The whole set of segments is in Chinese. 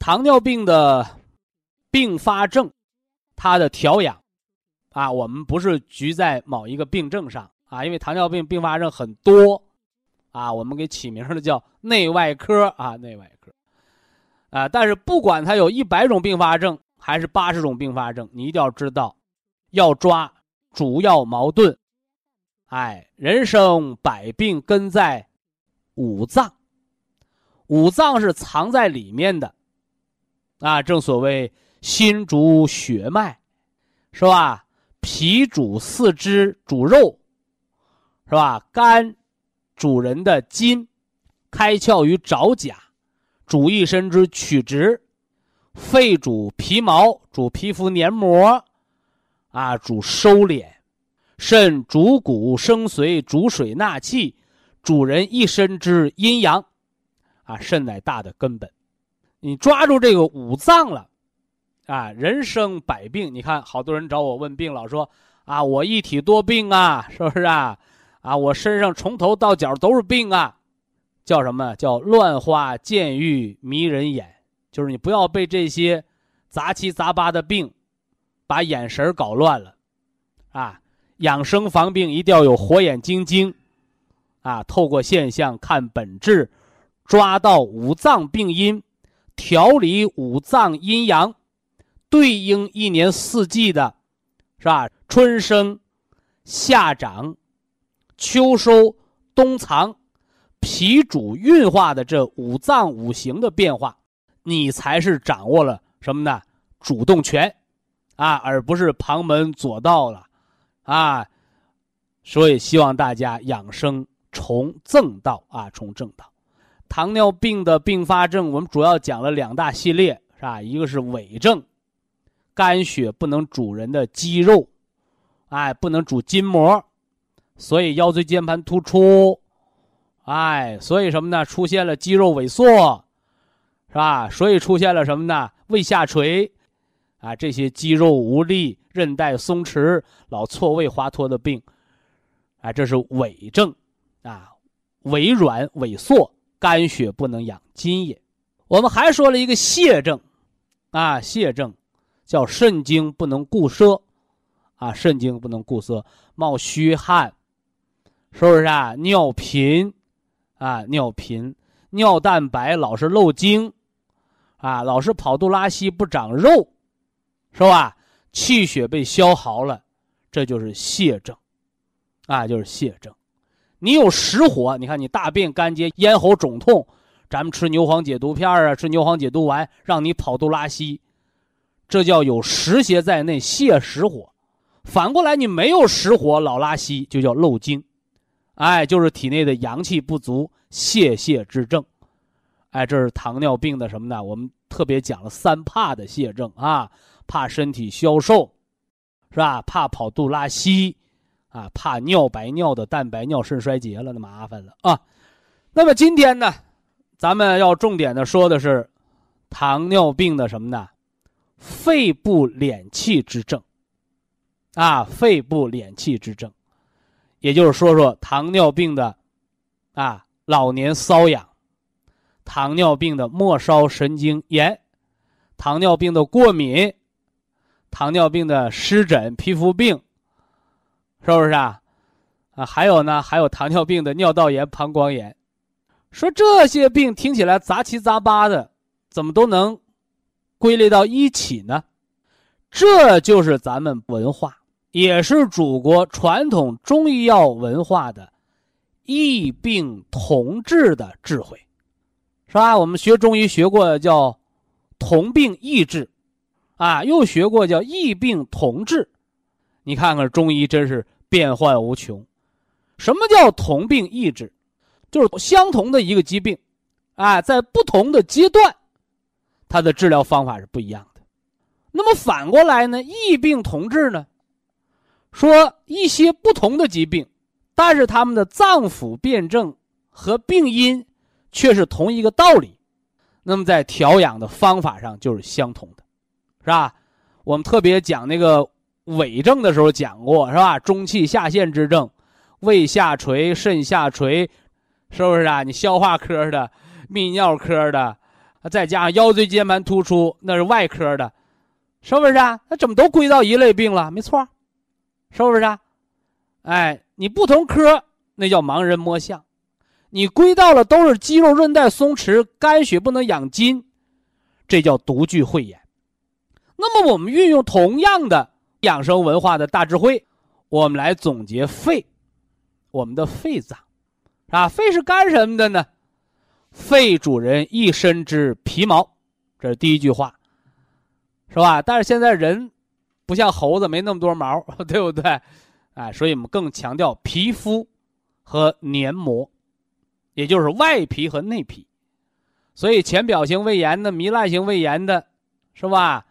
糖尿病的并发症，它的调养啊，我们不是局在某一个病症上啊，因为糖尿病并发症很多。啊，我们给起名的叫内外科啊，内外科，啊，但是不管它有一百种并发症还是八十种并发症，你一定要知道，要抓主要矛盾。哎，人生百病根在五脏，五脏是藏在里面的，啊，正所谓心主血脉，是吧？脾主四肢主肉，是吧？肝。主人的筋，开窍于爪甲，主一身之曲直；肺主皮毛，主皮肤黏膜，啊，主收敛；肾主骨生髓，主水纳气，主人一身之阴阳，啊，肾乃大的根本。你抓住这个五脏了，啊，人生百病。你看，好多人找我问病，老说啊，我一体多病啊，是不是啊？啊，我身上从头到脚都是病啊，叫什么叫乱花渐欲迷人眼？就是你不要被这些杂七杂八的病把眼神搞乱了啊！养生防病一定要有火眼金睛啊，透过现象看本质，抓到五脏病因，调理五脏阴阳，对应一年四季的，是吧？春生，夏长。秋收冬藏，脾主运化的这五脏五行的变化，你才是掌握了什么呢？主动权，啊，而不是旁门左道了，啊，所以希望大家养生从正道啊，从正道。糖尿病的并发症，我们主要讲了两大系列，是吧？一个是伪症，肝血不能主人的肌肉，哎，不能主筋膜。所以腰椎间盘突出，哎，所以什么呢？出现了肌肉萎缩，是吧？所以出现了什么呢？胃下垂，啊，这些肌肉无力、韧带松弛、老错位滑脱的病，啊，这是痿症，啊，痿软萎缩，肝血不能养筋也。我们还说了一个泻症，啊，泻症叫肾精不能固摄，啊，肾精不能固摄，冒虚汗。是不是啊？尿频，啊，尿频，尿蛋白老是漏精，啊，老是跑肚拉稀不长肉，是吧？气血被消耗了，这就是泻症，啊，就是泻症。你有实火，你看你大便干结、咽喉肿痛，咱们吃牛黄解毒片啊，吃牛黄解毒丸，让你跑肚拉稀，这叫有实邪在内，泻实火。反过来，你没有实火，老拉稀，就叫漏精。哎，就是体内的阳气不足，泄泻之症。哎，这是糖尿病的什么呢？我们特别讲了三怕的泻症啊，怕身体消瘦，是吧？怕跑肚拉稀，啊，怕尿白尿的蛋白尿肾衰竭了，那麻烦了啊。那么今天呢，咱们要重点的说的是糖尿病的什么呢？肺部敛气之症。啊，肺部敛气之症。也就是说说糖尿病的，啊，老年瘙痒，糖尿病的末梢神经炎，糖尿病的过敏，糖尿病的湿疹、皮肤病，是不是啊？啊，还有呢，还有糖尿病的尿道炎、膀胱炎。说这些病听起来杂七杂八的，怎么都能归类到一起呢？这就是咱们文化，也是祖国传统中医药文化的异病同治的智慧，是吧？我们学中医学过叫同病异治，啊，又学过叫异病同治。你看看中医真是变幻无穷。什么叫同病异治？就是相同的一个疾病，啊，在不同的阶段，它的治疗方法是不一样的。那么反过来呢？异病同治呢？说一些不同的疾病，但是他们的脏腑辨证和病因却是同一个道理。那么在调养的方法上就是相同的，是吧？我们特别讲那个痿症的时候讲过，是吧？中气下陷之症，胃下垂、肾下垂，是不是啊？你消化科的、泌尿科的，再加上腰椎间盘突出，那是外科的。是不是啊？那怎么都归到一类病了？没错，是不是啊？哎，你不同科那叫盲人摸象，你归到了都是肌肉韧带松弛、肝血不能养筋，这叫独具慧眼。那么我们运用同样的养生文化的大智慧，我们来总结肺，我们的肺脏，啊，肺是干什么的呢？肺主人一身之皮毛，这是第一句话。是吧？但是现在人不像猴子，没那么多毛，对不对？哎，所以我们更强调皮肤和黏膜，也就是外皮和内皮。所以浅表性胃炎的、糜烂性胃炎的，是吧？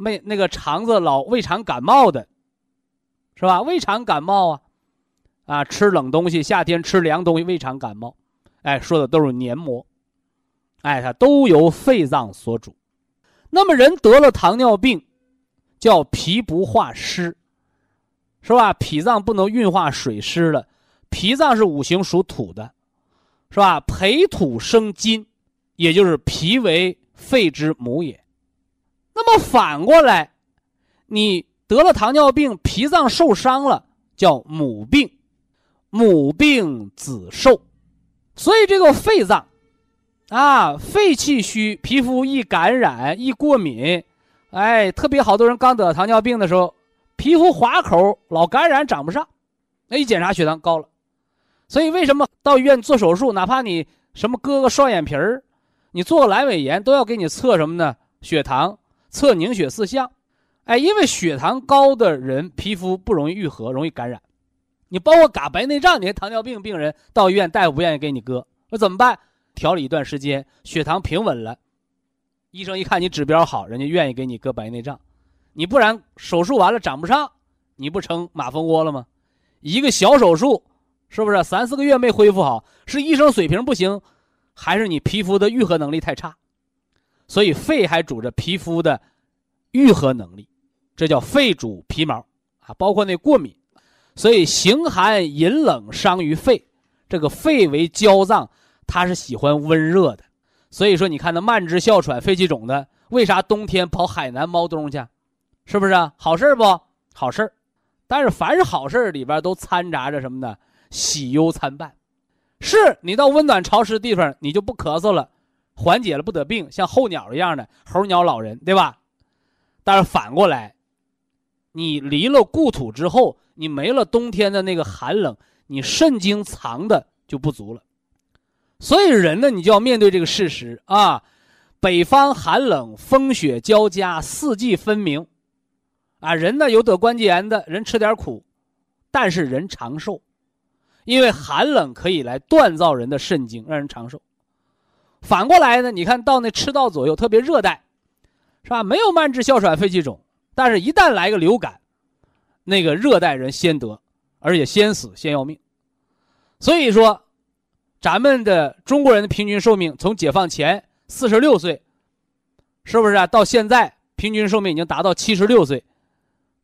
没那个肠子老胃肠感冒的，是吧？胃肠感冒啊，啊，吃冷东西，夏天吃凉东西，胃肠感冒，哎，说的都是黏膜，哎，它都由肺脏所主。那么人得了糖尿病，叫脾不化湿，是吧？脾脏不能运化水湿了，脾脏是五行属土的，是吧？培土生金，也就是脾为肺之母也。那么反过来，你得了糖尿病，脾脏受伤了，叫母病，母病子受，所以这个肺脏。啊，肺气虚，皮肤易感染、易过敏，哎，特别好多人刚得糖尿病的时候，皮肤划口老感染，长不上，那一检查血糖高了，所以为什么到医院做手术，哪怕你什么割个双眼皮儿，你做个阑尾炎，都要给你测什么呢？血糖，测凝血四项，哎，因为血糖高的人皮肤不容易愈合，容易感染，你包括嘎白内障，你糖尿病病人到医院，大夫不愿意给你割，那怎么办？调理一段时间，血糖平稳了，医生一看你指标好，人家愿意给你割白内障。你不然手术完了长不上，你不成马蜂窝了吗？一个小手术，是不是三四个月没恢复好？是医生水平不行，还是你皮肤的愈合能力太差？所以肺还主着皮肤的愈合能力，这叫肺主皮毛啊，包括那过敏。所以形寒饮冷伤于肺，这个肺为焦脏。他是喜欢温热的，所以说你看那慢支、哮喘、肺气肿的，为啥冬天跑海南猫冬去？是不是啊？好事不？好事但是凡是好事里边都掺杂着什么呢？喜忧参半。是你到温暖潮湿地方，你就不咳嗽了，缓解了不得病，像候鸟一样的候鸟老人，对吧？但是反过来，你离了故土之后，你没了冬天的那个寒冷，你肾精藏的就不足了。所以人呢，你就要面对这个事实啊，北方寒冷，风雪交加，四季分明，啊，人呢有得关节炎的人吃点苦，但是人长寿，因为寒冷可以来锻造人的肾精，让人长寿。反过来呢，你看到那赤道左右，特别热带，是吧？没有慢支、哮喘、肺气肿，但是一旦来个流感，那个热带人先得，而且先死，先要命。所以说。咱们的中国人的平均寿命从解放前四十六岁，是不是啊？到现在平均寿命已经达到七十六岁，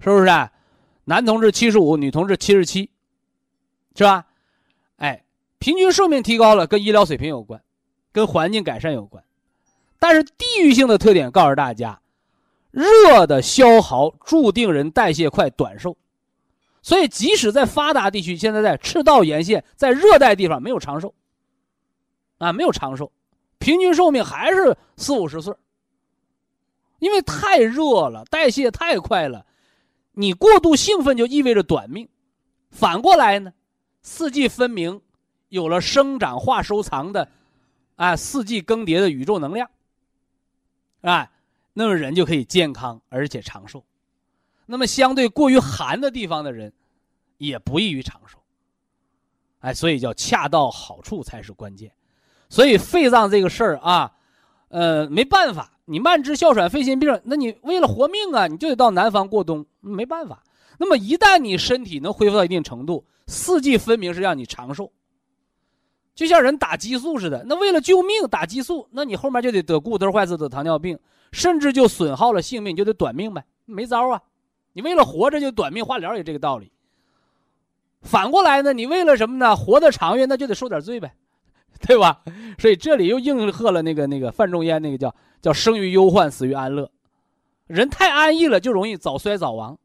是不是啊？男同志七十五，女同志七十七，是吧？哎，平均寿命提高了，跟医疗水平有关，跟环境改善有关。但是地域性的特点告诉大家，热的消耗注定人代谢快、短寿。所以即使在发达地区，现在在赤道沿线，在热带地方没有长寿。啊，没有长寿，平均寿命还是四五十岁因为太热了，代谢太快了，你过度兴奋就意味着短命。反过来呢，四季分明，有了生长化收藏的，啊，四季更迭的宇宙能量，啊，那么人就可以健康而且长寿。那么相对过于寒的地方的人，也不易于长寿。哎，所以叫恰到好处才是关键。所以肺脏这个事儿啊，呃，没办法，你慢支、哮喘、肺心病，那你为了活命啊，你就得到南方过冬，没办法。那么一旦你身体能恢复到一定程度，四季分明是让你长寿。就像人打激素似的，那为了救命打激素，那你后面就得得骨头坏死、得糖尿病，甚至就损耗了性命，就得短命呗，没招啊。你为了活着就短命，化疗也这个道理。反过来呢，你为了什么呢？活得长远，那就得受点罪呗，对吧？所以这里又应和了那个那个范仲淹那个叫叫生于忧患，死于安乐。人太安逸了，就容易早衰早亡。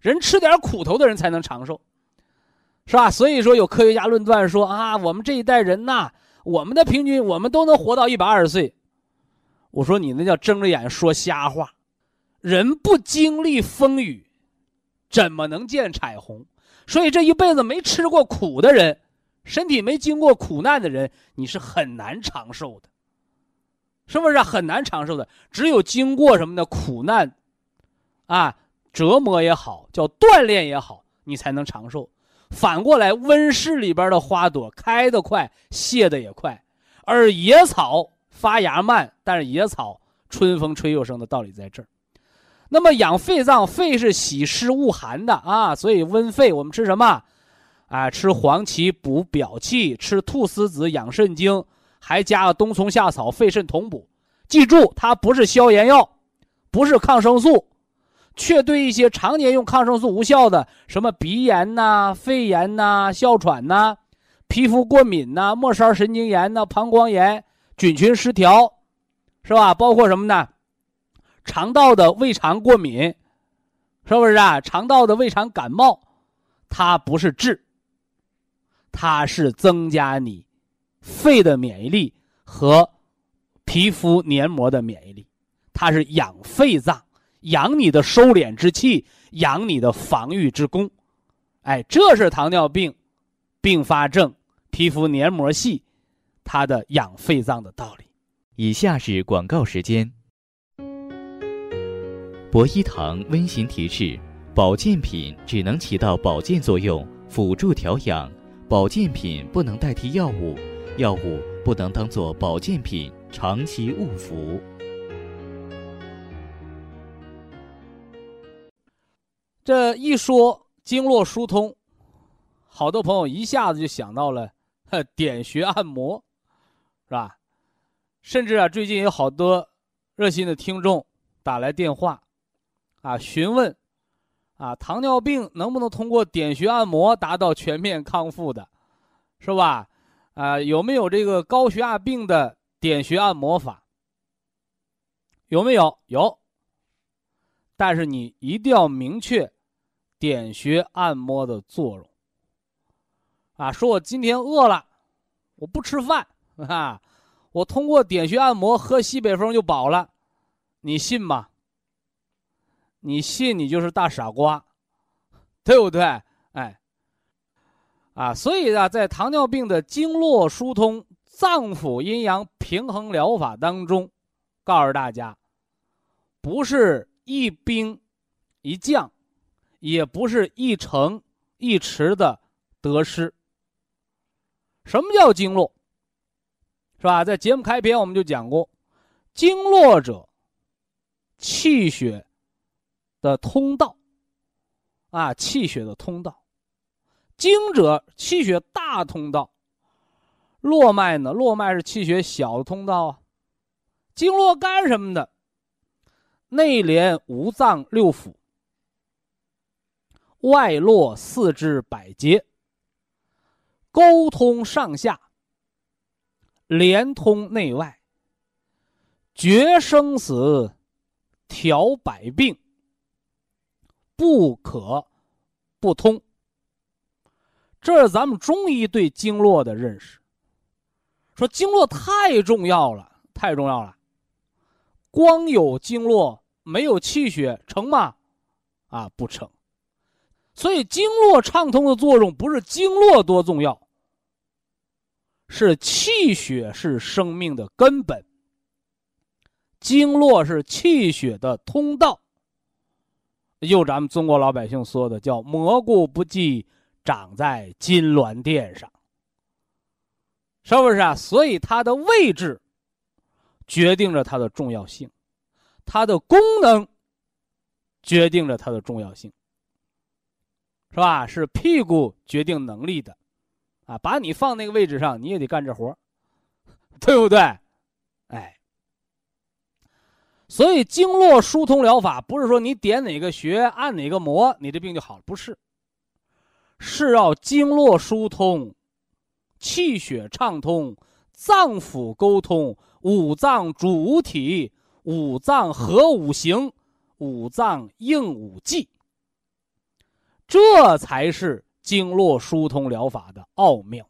人吃点苦头的人才能长寿，是吧？所以说有科学家论断说啊，我们这一代人呐，我们的平均我们都能活到一百二十岁。我说你那叫睁着眼说瞎话。人不经历风雨。怎么能见彩虹？所以这一辈子没吃过苦的人，身体没经过苦难的人，你是很难长寿的，是不是很难长寿的？只有经过什么呢苦难，啊，折磨也好，叫锻炼也好，你才能长寿。反过来，温室里边的花朵开得快，谢得也快，而野草发芽慢，但是野草春风吹又生的道理在这儿。那么养肺脏，肺是喜湿恶寒的啊，所以温肺。我们吃什么？啊，吃黄芪补表气，吃菟丝子养肾精，还加了冬虫夏草，肺肾同补。记住，它不是消炎药，不是抗生素，却对一些常年用抗生素无效的，什么鼻炎呐、肺炎呐、哮喘呐、皮肤过敏呐、末梢神经炎呐、膀胱炎、菌群失调，是吧？包括什么呢？肠道的胃肠过敏，是不是啊？肠道的胃肠感冒，它不是治，它是增加你肺的免疫力和皮肤黏膜的免疫力，它是养肺脏，养你的收敛之气，养你的防御之功。哎，这是糖尿病并发症、皮肤黏膜细，它的养肺脏的道理。以下是广告时间。博一堂温馨提示：保健品只能起到保健作用，辅助调养；保健品不能代替药物，药物不能当做保健品长期误服。这一说经络疏通，好多朋友一下子就想到了点穴按摩，是吧？甚至啊，最近有好多热心的听众打来电话。啊，询问，啊，糖尿病能不能通过点穴按摩达到全面康复的，是吧？啊，有没有这个高血压病的点穴按摩法？有没有？有。但是你一定要明确点穴按摩的作用。啊，说我今天饿了，我不吃饭啊，我通过点穴按摩喝西北风就饱了，你信吗？你信你就是大傻瓜，对不对？哎，啊，所以啊，在糖尿病的经络疏通、脏腑阴阳平衡疗法当中，告诉大家，不是一兵一将，也不是一城一池的得失。什么叫经络？是吧？在节目开篇我们就讲过，经络者，气血。的通道，啊，气血的通道，经者气血大通道，络脉呢？络脉是气血小通道啊。经络干什么的？内连五脏六腑，外络四肢百节，沟通上下，连通内外，决生死，调百病。不可不通，这是咱们中医对经络的认识。说经络太重要了，太重要了。光有经络没有气血成吗？啊，不成。所以经络畅通的作用不是经络多重要，是气血是生命的根本。经络是气血的通道。用咱们中国老百姓说的叫“蘑菇不忌长在金銮殿上”，是不是啊？所以它的位置决定着它的重要性，它的功能决定着它的重要性。是吧？是屁股决定能力的，啊，把你放那个位置上，你也得干这活 对不对？哎，所以经络疏通疗法不是说你点哪个穴按哪个摩，你这病就好了，不是，是要经络疏通，气血畅通，脏腑沟通，五脏主体，五脏合五行，五脏应五季。这才是经络疏通疗法的奥妙。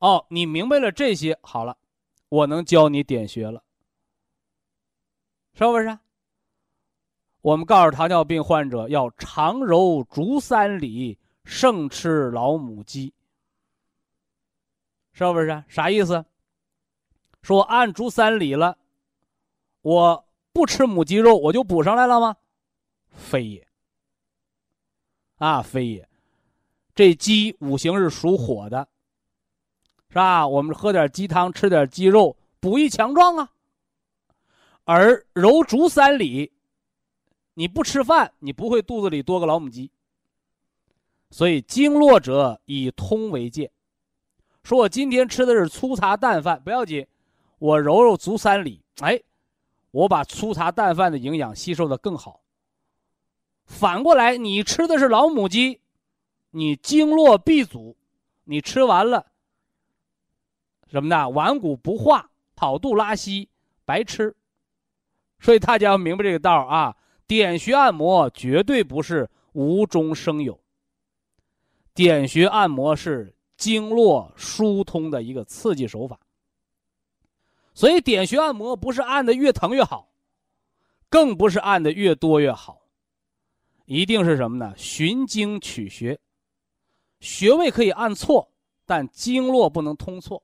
哦，你明白了这些，好了，我能教你点穴了，是不是？我们告诉糖尿病患者要常揉足三里，胜吃老母鸡，是不是？啥意思？说按足三里了，我不吃母鸡肉，我就补上来了吗？非也。啊，非也，这鸡五行是属火的，是吧？我们喝点鸡汤，吃点鸡肉，补益强壮啊。而揉足三里，你不吃饭，你不会肚子里多个老母鸡。所以经络者以通为鉴，说我今天吃的是粗茶淡饭不要紧，我揉揉足三里，哎，我把粗茶淡饭的营养吸收的更好。反过来，你吃的是老母鸡，你经络闭阻，你吃完了什么呢？顽固不化，跑肚拉稀，白吃。所以大家要明白这个道啊！点穴按摩绝对不是无中生有，点穴按摩是经络疏通的一个刺激手法。所以点穴按摩不是按的越疼越好，更不是按的越多越好。一定是什么呢？循经取穴，穴位可以按错，但经络不能通错；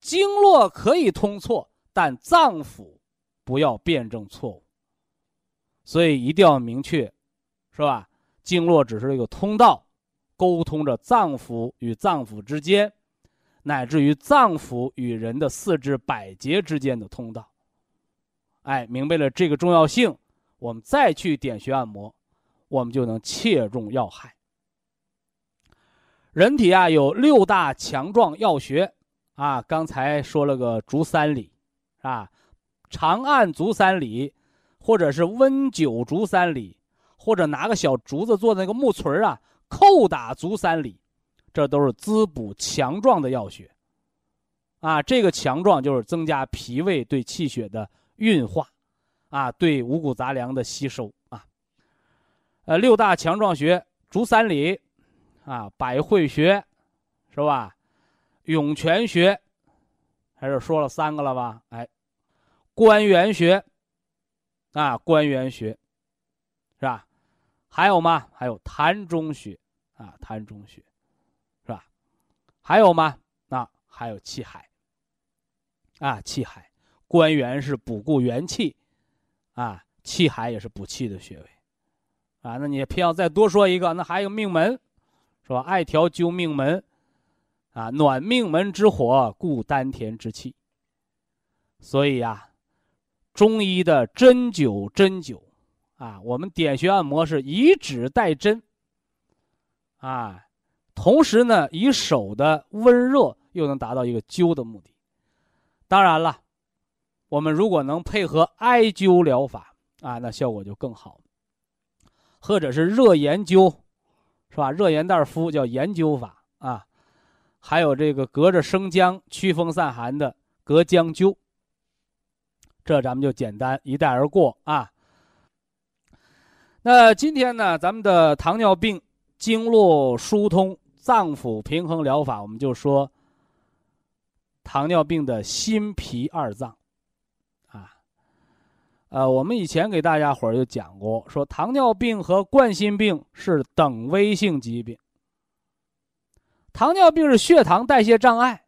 经络可以通错，但脏腑不要辩证错误。所以一定要明确，是吧？经络只是一个通道，沟通着脏腑与脏腑之间，乃至于脏腑与人的四肢百节之间的通道。哎，明白了这个重要性，我们再去点穴按摩。我们就能切中要害。人体啊有六大强壮要穴，啊，刚才说了个足三里，啊，长按足三里，或者是温灸足三里，或者拿个小竹子做那个木锤啊，叩打足三里，这都是滋补强壮的要穴。啊，这个强壮就是增加脾胃对气血的运化，啊，对五谷杂粮的吸收。呃，六大强壮穴：足三里，啊，百会穴，是吧？涌泉穴，还是说了三个了吧？哎，关元穴，啊，关元穴，是吧？还有吗？还有膻中穴，啊，膻中穴，是吧？还有吗？啊，还有气海，啊，气海，关元是补固元气，啊，气海也是补气的穴位。啊，那你偏要再多说一个，那还有命门，是吧？艾条灸命门，啊，暖命门之火，固丹田之气。所以呀，中医的针灸针灸，啊，我们点穴按摩是以指代针，啊，同时呢，以手的温热又能达到一个灸的目的。当然了，我们如果能配合艾灸疗法，啊，那效果就更好。或者是热研灸，是吧？热盐袋敷叫研灸法啊，还有这个隔着生姜驱风散寒的隔姜灸。这咱们就简单一带而过啊。那今天呢，咱们的糖尿病经络疏通、脏腑平衡疗法，我们就说糖尿病的心脾二脏。呃，我们以前给大家伙儿就讲过，说糖尿病和冠心病是等危性疾病。糖尿病是血糖代谢障碍，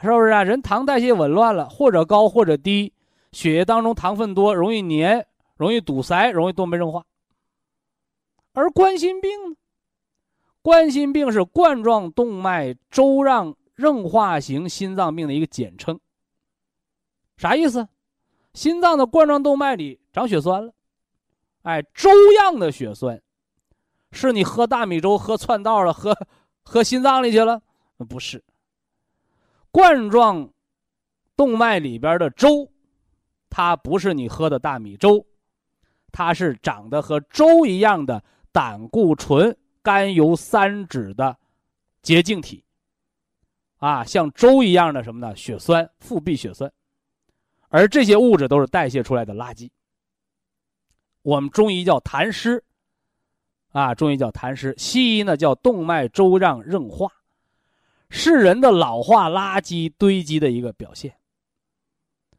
是不是啊？人糖代谢紊乱了，或者高或者低，血液当中糖分多，容易粘，容易堵塞，容易动脉硬化。而冠心病呢？冠心病是冠状动脉粥样硬化型心脏病的一个简称。啥意思？心脏的冠状动脉里长血栓了，哎，粥样的血栓，是你喝大米粥喝窜道了，喝 喝心脏里去了？不是。冠状动脉里边的粥，它不是你喝的大米粥，它是长得和粥一样的胆固醇、甘油三酯的结晶体，啊，像粥一样的什么呢？血栓，腹壁血栓。而这些物质都是代谢出来的垃圾。我们中医叫痰湿，啊，中医叫痰湿，西医呢叫动脉粥样硬化，是人的老化垃圾堆积的一个表现。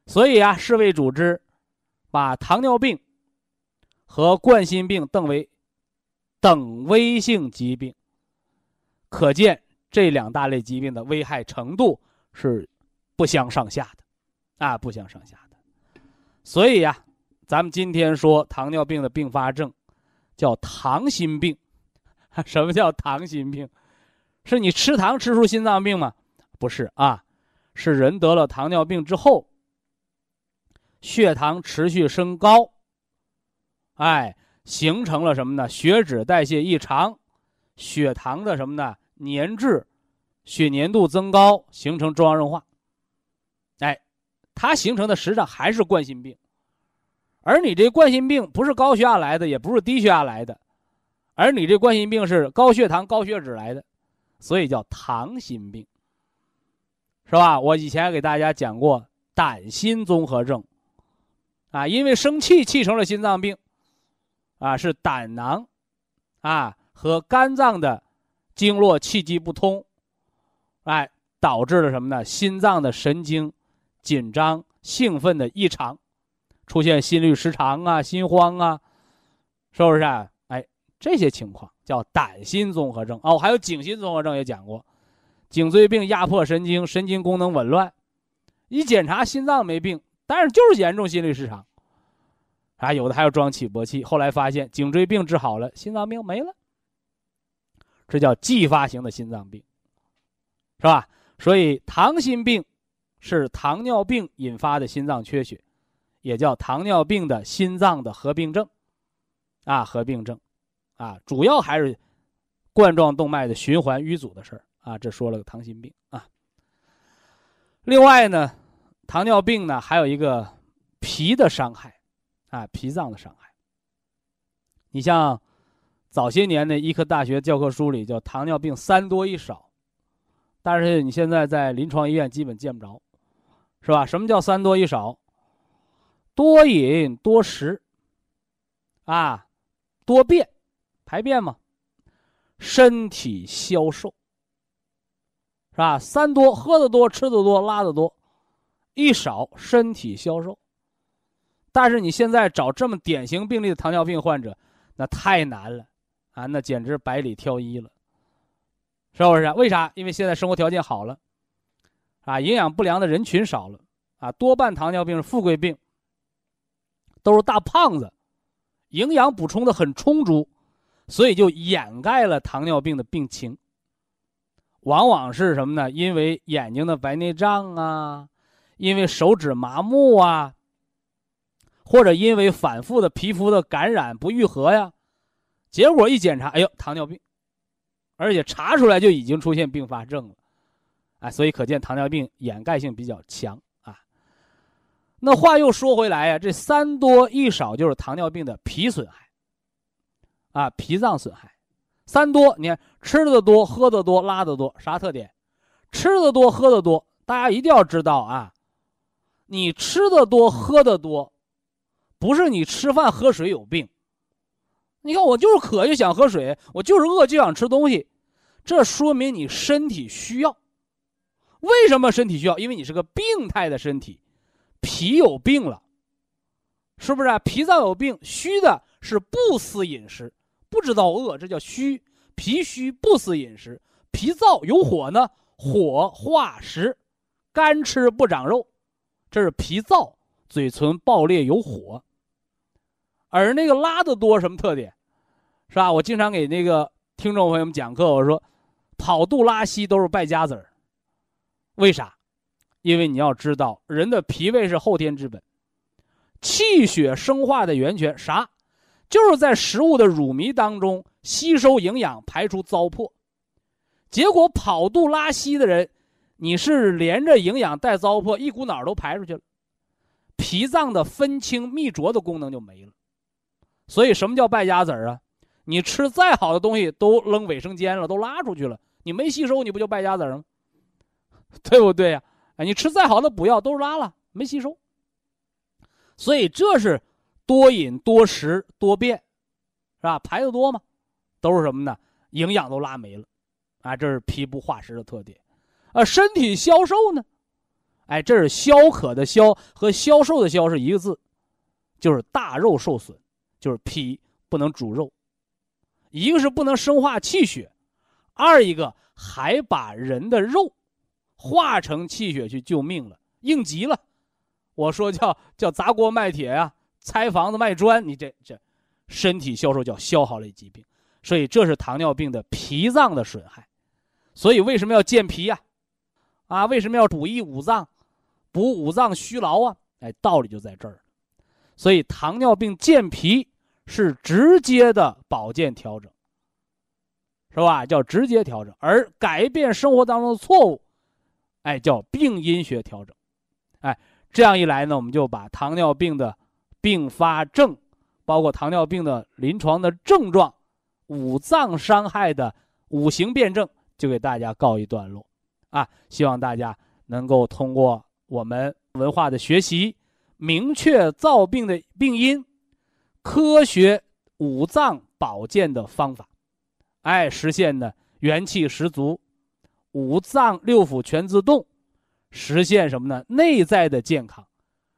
所以啊，世卫组织把糖尿病和冠心病等为等危性疾病，可见这两大类疾病的危害程度是不相上下的。啊，不相上下的，所以呀，咱们今天说糖尿病的并发症，叫糖心病。什么叫糖心病？是你吃糖吃出心脏病吗？不是啊，是人得了糖尿病之后，血糖持续升高，哎，形成了什么呢？血脂代谢异常，血糖的什么呢？粘滞，血粘度增高，形成中央硬化。它形成的实际上还是冠心病，而你这冠心病不是高血压来的，也不是低血压来的，而你这冠心病是高血糖、高血脂来的，所以叫糖心病，是吧？我以前给大家讲过胆心综合症，啊，因为生气气成了心脏病，啊，是胆囊，啊和肝脏的经络气机不通，哎，导致了什么呢？心脏的神经。紧张、兴奋的异常，出现心律失常啊、心慌啊，是不是啊？哎，这些情况叫胆心综合症哦。还有颈心综合症也讲过，颈椎病压迫神经，神经功能紊乱，一检查心脏没病，但是就是严重心律失常。啊，有的还要装起搏器，后来发现颈椎病治好了，心脏病没了，这叫继发型的心脏病，是吧？所以糖心病。是糖尿病引发的心脏缺血，也叫糖尿病的心脏的合并症，啊，合并症，啊，主要还是冠状动脉的循环淤阻的事儿啊。这说了个糖心病啊。另外呢，糖尿病呢还有一个脾的伤害，啊，脾脏的伤害。你像早些年的医科大学教科书里叫糖尿病三多一少，但是你现在在临床医院基本见不着。是吧？什么叫三多一少？多饮多食，啊，多便，排便嘛，身体消瘦，是吧？三多喝的多，吃的多，拉的多，一少身体消瘦。但是你现在找这么典型病例的糖尿病患者，那太难了，啊，那简直百里挑一了，是不是？为啥？因为现在生活条件好了。啊，营养不良的人群少了，啊，多半糖尿病是富贵病，都是大胖子，营养补充的很充足，所以就掩盖了糖尿病的病情。往往是什么呢？因为眼睛的白内障啊，因为手指麻木啊，或者因为反复的皮肤的感染不愈合呀，结果一检查，哎呦，糖尿病，而且查出来就已经出现并发症了。啊，所以可见糖尿病掩盖性比较强啊。那话又说回来呀，这三多一少就是糖尿病的脾损害，啊，脾脏损害。三多，你看吃的多，喝的多，拉的多，啥特点？吃的多，喝的多，大家一定要知道啊。你吃的多，喝的多，不是你吃饭喝水有病。你看我就是渴就想喝水，我就是饿就想吃东西，这说明你身体需要。为什么身体需要？因为你是个病态的身体，脾有病了，是不是啊？脾脏有病，虚的是不思饮食，不知道饿，这叫虚。脾虚不思饮食，脾燥有火呢，火化食，干吃不长肉，这是脾燥，嘴唇爆裂有火。而那个拉的多什么特点？是吧？我经常给那个听众朋友们讲课，我说，跑肚拉稀都是败家子儿。为啥？因为你要知道，人的脾胃是后天之本。气血生化的源泉啥？就是在食物的乳糜当中吸收营养，排出糟粕。结果跑肚拉稀的人，你是连着营养带糟粕，一股脑都排出去了，脾脏的分清泌浊的功能就没了。所以什么叫败家子儿啊？你吃再好的东西都扔卫生间了，都拉出去了，你没吸收，你不就败家子儿吗？对不对呀？哎，你吃再好的补药都是拉了，没吸收。所以这是多饮多食多便，是吧？排的多嘛？都是什么呢？营养都拉没了，啊，这是脾不化食的特点。啊，身体消瘦呢？哎，这是消渴的消和消瘦的消是一个字，就是大肉受损，就是脾不能煮肉。一个是不能生化气血，二一个还把人的肉化成气血去救命了，应急了。我说叫叫砸锅卖铁呀，拆房子卖砖，你这这，身体消瘦叫消耗类疾病，所以这是糖尿病的脾脏的损害，所以为什么要健脾呀？啊，为什么要补益五脏，补五脏虚劳啊？哎，道理就在这儿，所以糖尿病健脾是直接的保健调整，是吧？叫直接调整，而改变生活当中的错误，哎，叫病因学调整，哎。这样一来呢，我们就把糖尿病的并发症，包括糖尿病的临床的症状、五脏伤害的五行辩证，就给大家告一段落。啊，希望大家能够通过我们文化的学习，明确造病的病因，科学五脏保健的方法，哎，实现呢元气十足，五脏六腑全自动。实现什么呢？内在的健康，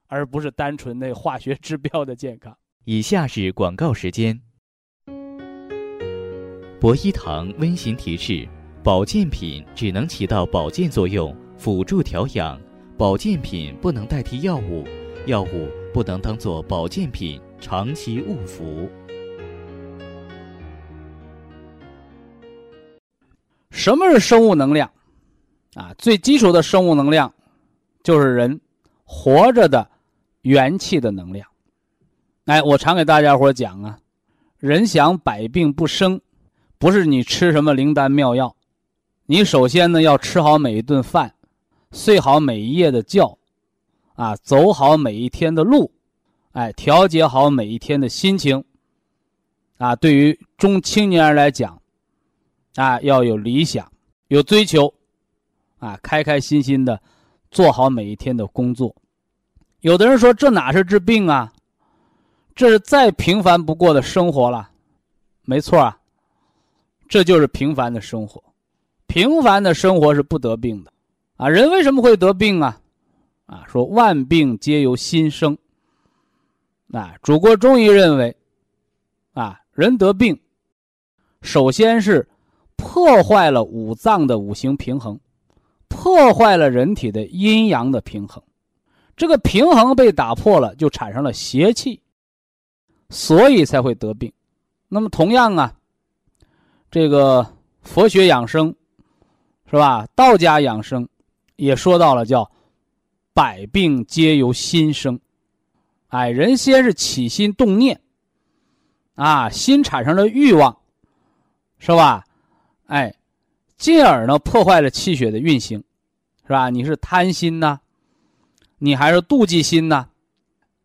而不是单纯的化学指标的健康。以下是广告时间。博一堂温馨提示：保健品只能起到保健作用，辅助调养；保健品不能代替药物，药物不能当做保健品长期误服。什么是生物能量？啊，最基础的生物能量，就是人活着的元气的能量。哎，我常给大家伙讲啊，人想百病不生，不是你吃什么灵丹妙药，你首先呢要吃好每一顿饭，睡好每一夜的觉，啊，走好每一天的路，哎，调节好每一天的心情。啊，对于中青年人来讲，啊，要有理想，有追求。啊，开开心心的做好每一天的工作。有的人说这哪是治病啊？这是再平凡不过的生活了。没错啊，这就是平凡的生活。平凡的生活是不得病的。啊，人为什么会得病啊？啊，说万病皆由心生。啊，祖国中医认为，啊，人得病，首先是破坏了五脏的五行平衡。破坏了人体的阴阳的平衡，这个平衡被打破了，就产生了邪气，所以才会得病。那么同样啊，这个佛学养生，是吧？道家养生也说到了，叫百病皆由心生。哎，人先是起心动念，啊，心产生了欲望，是吧？哎。进而呢，破坏了气血的运行，是吧？你是贪心呢，你还是妒忌心呢？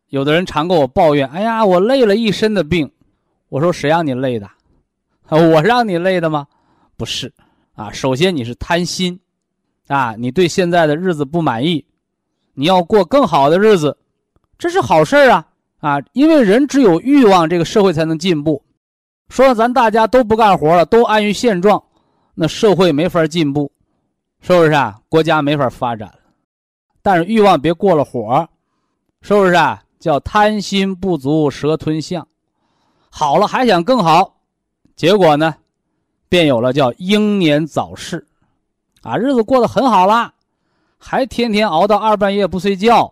有的人常跟我抱怨：“哎呀，我累了一身的病。”我说：“谁让你累的？我让你累的吗？不是啊。首先你是贪心，啊，你对现在的日子不满意，你要过更好的日子，这是好事啊啊！因为人只有欲望，这个社会才能进步。说咱大家都不干活了，都安于现状。”那社会没法进步，是不是啊？国家没法发展但是欲望别过了火，是不是啊？叫贪心不足蛇吞象，好了还想更好，结果呢，便有了叫英年早逝，啊，日子过得很好啦，还天天熬到二半夜不睡觉，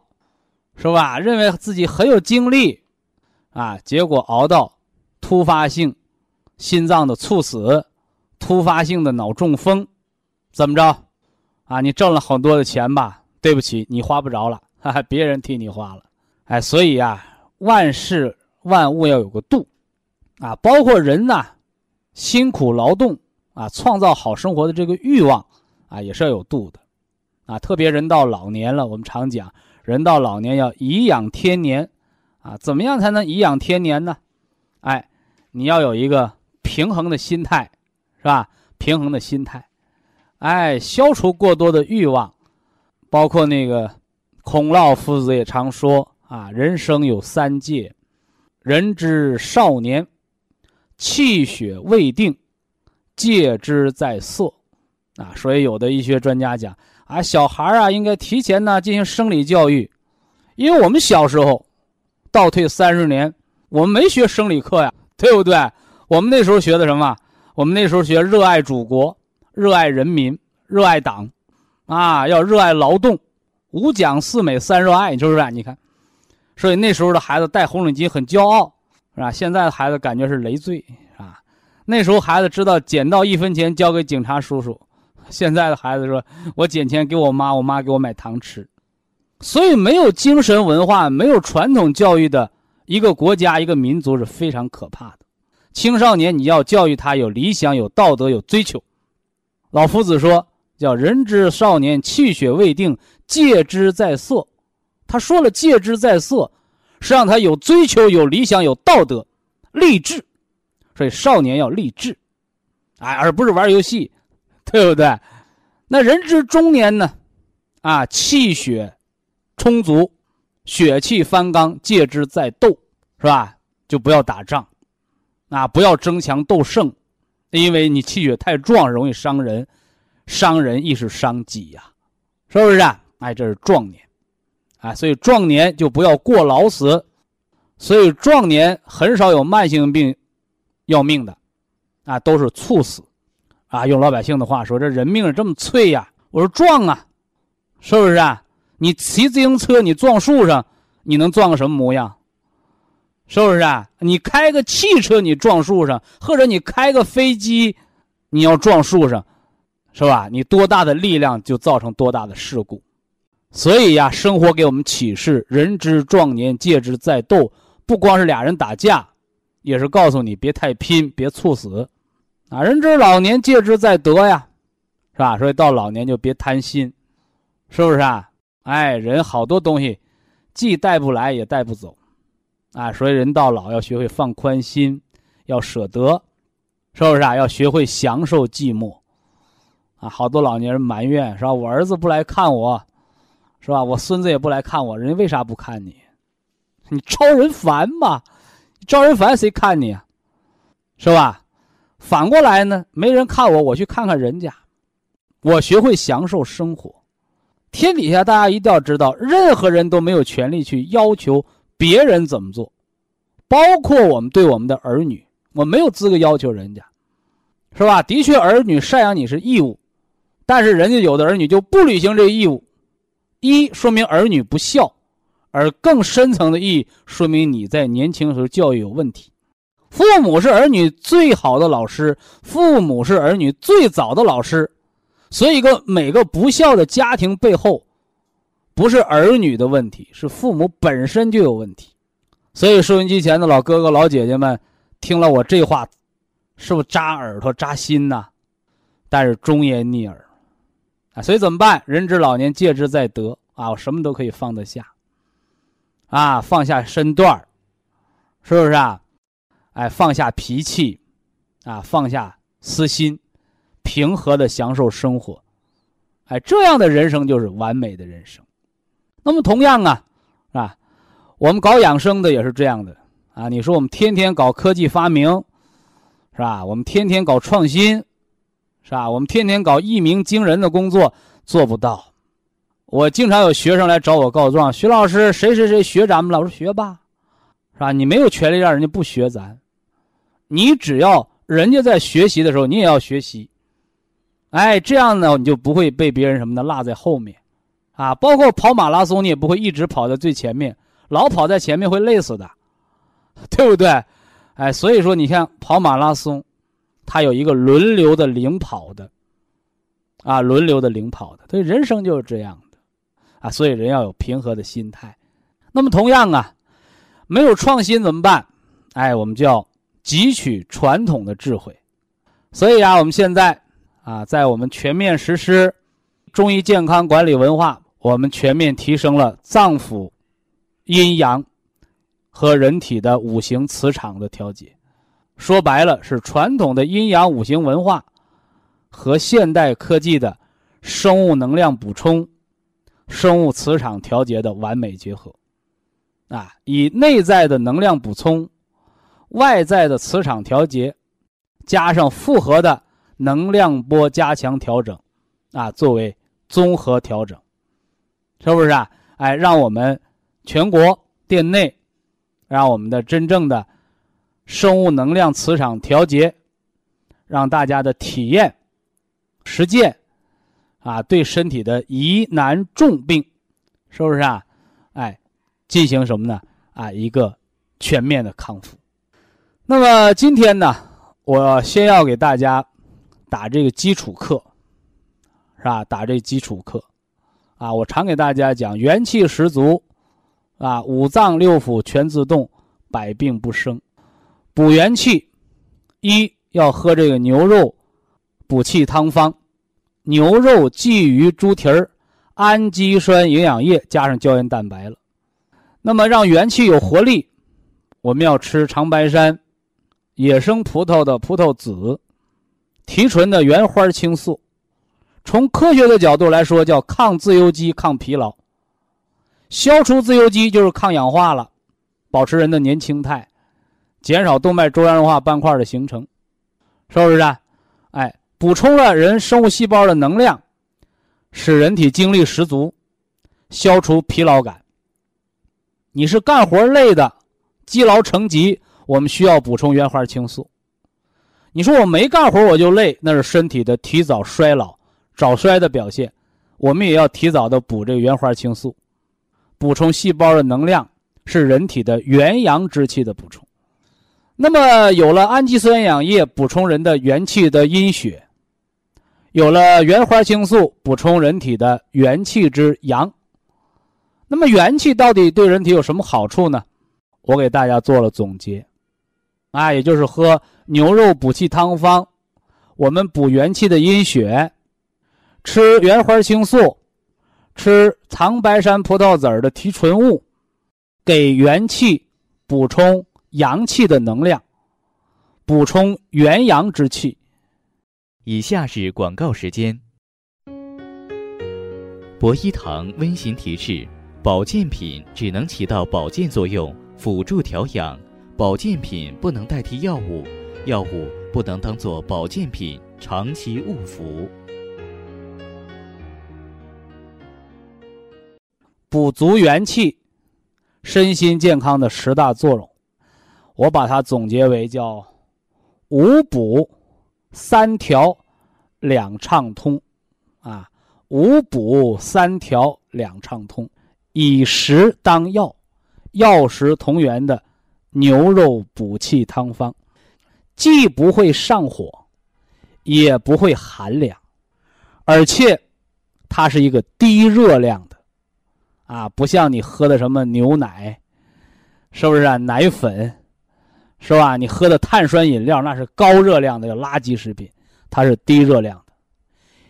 是吧？认为自己很有精力，啊，结果熬到突发性心脏的猝死，突发性的脑中风，怎么着？啊，你挣了很多的钱吧？对不起，你花不着了，哈哈，别人替你花了。哎，所以啊，万事万物要有个度，啊，包括人呐，辛苦劳动啊，创造好生活的这个欲望啊，也是要有度的，啊，特别人到老年了，我们常讲，人到老年要颐养天年，啊，怎么样才能颐养天年呢？哎，你要有一个平衡的心态，是吧？平衡的心态，哎，消除过多的欲望，包括那个孔老夫子也常说。啊，人生有三界，人之少年，气血未定，戒之在色。啊，所以有的医学专家讲啊，小孩啊应该提前呢进行生理教育，因为我们小时候，倒退三十年，我们没学生理课呀，对不对？我们那时候学的什么？我们那时候学热爱祖国，热爱人民，热爱党，啊，要热爱劳动，五讲四美三热爱，是不是？你看。所以那时候的孩子戴红领巾很骄傲，是吧？现在的孩子感觉是累赘，啊。那时候孩子知道捡到一分钱交给警察叔叔，现在的孩子说：“我捡钱给我妈，我妈给我买糖吃。”所以没有精神文化、没有传统教育的一个国家、一个民族是非常可怕的。青少年你要教育他有理想、有道德、有追求。老夫子说：“叫人之少年，气血未定，戒之在色。”他说了：“戒之在色，是让他有追求、有理想、有道德、励志。所以少年要励志，哎，而不是玩游戏，对不对？那人之中年呢？啊，气血充足，血气方刚，戒之在斗，是吧？就不要打仗，啊，不要争强斗胜，因为你气血太壮，容易伤人，伤人亦是伤己呀，是不是？哎，这是壮年。”啊，所以壮年就不要过劳死，所以壮年很少有慢性病要命的，啊，都是猝死，啊，用老百姓的话说，这人命这么脆呀！我说撞啊，是不是啊？你骑自行车你撞树上，你能撞个什么模样？是不是啊？你开个汽车你撞树上，或者你开个飞机，你要撞树上，是吧？你多大的力量就造成多大的事故。所以呀，生活给我们启示：人之壮年，戒之在斗。不光是俩人打架，也是告诉你别太拼，别猝死。啊，人之老年，戒之在德呀，是吧？所以到老年就别贪心，是不是啊？哎，人好多东西，既带不来也带不走，啊，所以人到老要学会放宽心，要舍得，是不是啊？要学会享受寂寞。啊，好多老年人埋怨，是吧？我儿子不来看我。是吧？我孙子也不来看我，人家为啥不看你？你招人烦嘛？招人烦谁看你啊？是吧？反过来呢，没人看我，我去看看人家，我学会享受生活。天底下大家一定要知道，任何人都没有权利去要求别人怎么做，包括我们对我们的儿女，我没有资格要求人家，是吧？的确，儿女赡养你是义务，但是人家有的儿女就不履行这个义务。一说明儿女不孝，而更深层的意义说明你在年轻时候教育有问题。父母是儿女最好的老师，父母是儿女最早的老师，所以一个每个不孝的家庭背后，不是儿女的问题，是父母本身就有问题。所以收音机前的老哥哥老姐姐们，听了我这话，是不是扎耳朵扎心呐？但是忠言逆耳。啊，所以怎么办？人之老年，戒之在德啊！我什么都可以放得下，啊，放下身段是不是啊？哎，放下脾气，啊，放下私心，平和的享受生活，哎，这样的人生就是完美的人生。那么同样啊，啊，我们搞养生的也是这样的啊。你说我们天天搞科技发明，是吧？我们天天搞创新。是吧？我们天天搞一鸣惊人的工作，做不到。我经常有学生来找我告状，徐老师，谁谁谁学咱们了？我说学吧，是吧？你没有权利让人家不学咱，你只要人家在学习的时候，你也要学习。哎，这样呢，你就不会被别人什么的落在后面，啊，包括跑马拉松，你也不会一直跑在最前面，老跑在前面会累死的，对不对？哎，所以说你看跑马拉松，它有一个轮流的领跑的，啊，轮流的领跑的，所以人生就是这样的，啊，所以人要有平和的心态。那么同样啊，没有创新怎么办？哎，我们就要汲取传统的智慧。所以啊，我们现在。啊，在我们全面实施中医健康管理文化，我们全面提升了脏腑阴阳和人体的五行磁场的调节。说白了，是传统的阴阳五行文化和现代科技的生物能量补充、生物磁场调节的完美结合。啊，以内在的能量补充、外在的磁场调节，加上复合的。能量波加强调整，啊，作为综合调整，是不是啊？哎，让我们全国店内，让我们的真正的生物能量磁场调节，让大家的体验、实践，啊，对身体的疑难重病，是不是啊？哎，进行什么呢？啊，一个全面的康复。那么今天呢，我先要给大家。打这个基础课，是吧？打这基础课，啊，我常给大家讲，元气十足，啊，五脏六腑全自动，百病不生。补元气，一要喝这个牛肉补气汤方，牛肉、鲫鱼、猪蹄儿、氨基酸营养液加上胶原蛋白了。那么让元气有活力，我们要吃长白山野生葡萄的葡萄籽。提纯的原花青素，从科学的角度来说，叫抗自由基、抗疲劳。消除自由基就是抗氧化了，保持人的年轻态，减少动脉粥样硬化斑块的形成，是不是？啊？哎，补充了人生物细胞的能量，使人体精力十足，消除疲劳感。你是干活累的，积劳成疾，我们需要补充原花青素。你说我没干活我就累，那是身体的提早衰老、早衰的表现。我们也要提早的补这个原花青素，补充细胞的能量，是人体的元阳之气的补充。那么有了氨基酸营养液补充人的元气的阴血，有了原花青素补充人体的元气之阳。那么元气到底对人体有什么好处呢？我给大家做了总结，啊，也就是喝。牛肉补气汤方，我们补元气的阴血，吃原花青素，吃长白山葡萄籽儿的提纯物，给元气补充阳气的能量，补充元阳之气。以下是广告时间。博一堂温馨提示：保健品只能起到保健作用，辅助调养，保健品不能代替药物。药物不能当做保健品长期误服。补足元气，身心健康的十大作用，我把它总结为叫五补三调两畅通啊，五补三调两畅通，以食当药，药食同源的牛肉补气汤方。既不会上火，也不会寒凉，而且它是一个低热量的，啊，不像你喝的什么牛奶，是不是啊？奶粉，是吧？你喝的碳酸饮料那是高热量的垃圾食品，它是低热量的，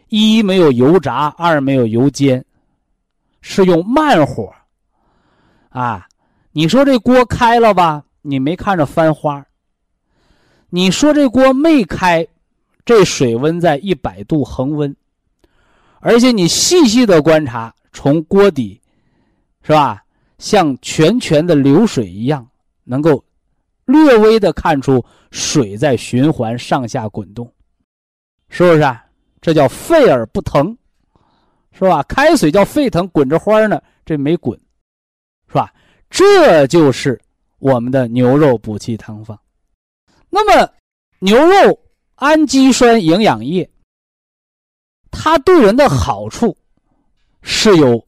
一没有油炸，二没有油煎，是用慢火，啊，你说这锅开了吧？你没看着翻花。你说这锅没开，这水温在一百度恒温，而且你细细的观察，从锅底，是吧？像泉泉的流水一样，能够略微的看出水在循环上下滚动，是不是？啊？这叫沸而不腾，是吧？开水叫沸腾，滚着花呢，这没滚，是吧？这就是我们的牛肉补气汤方。那么，牛肉氨基酸营养液，它对人的好处是有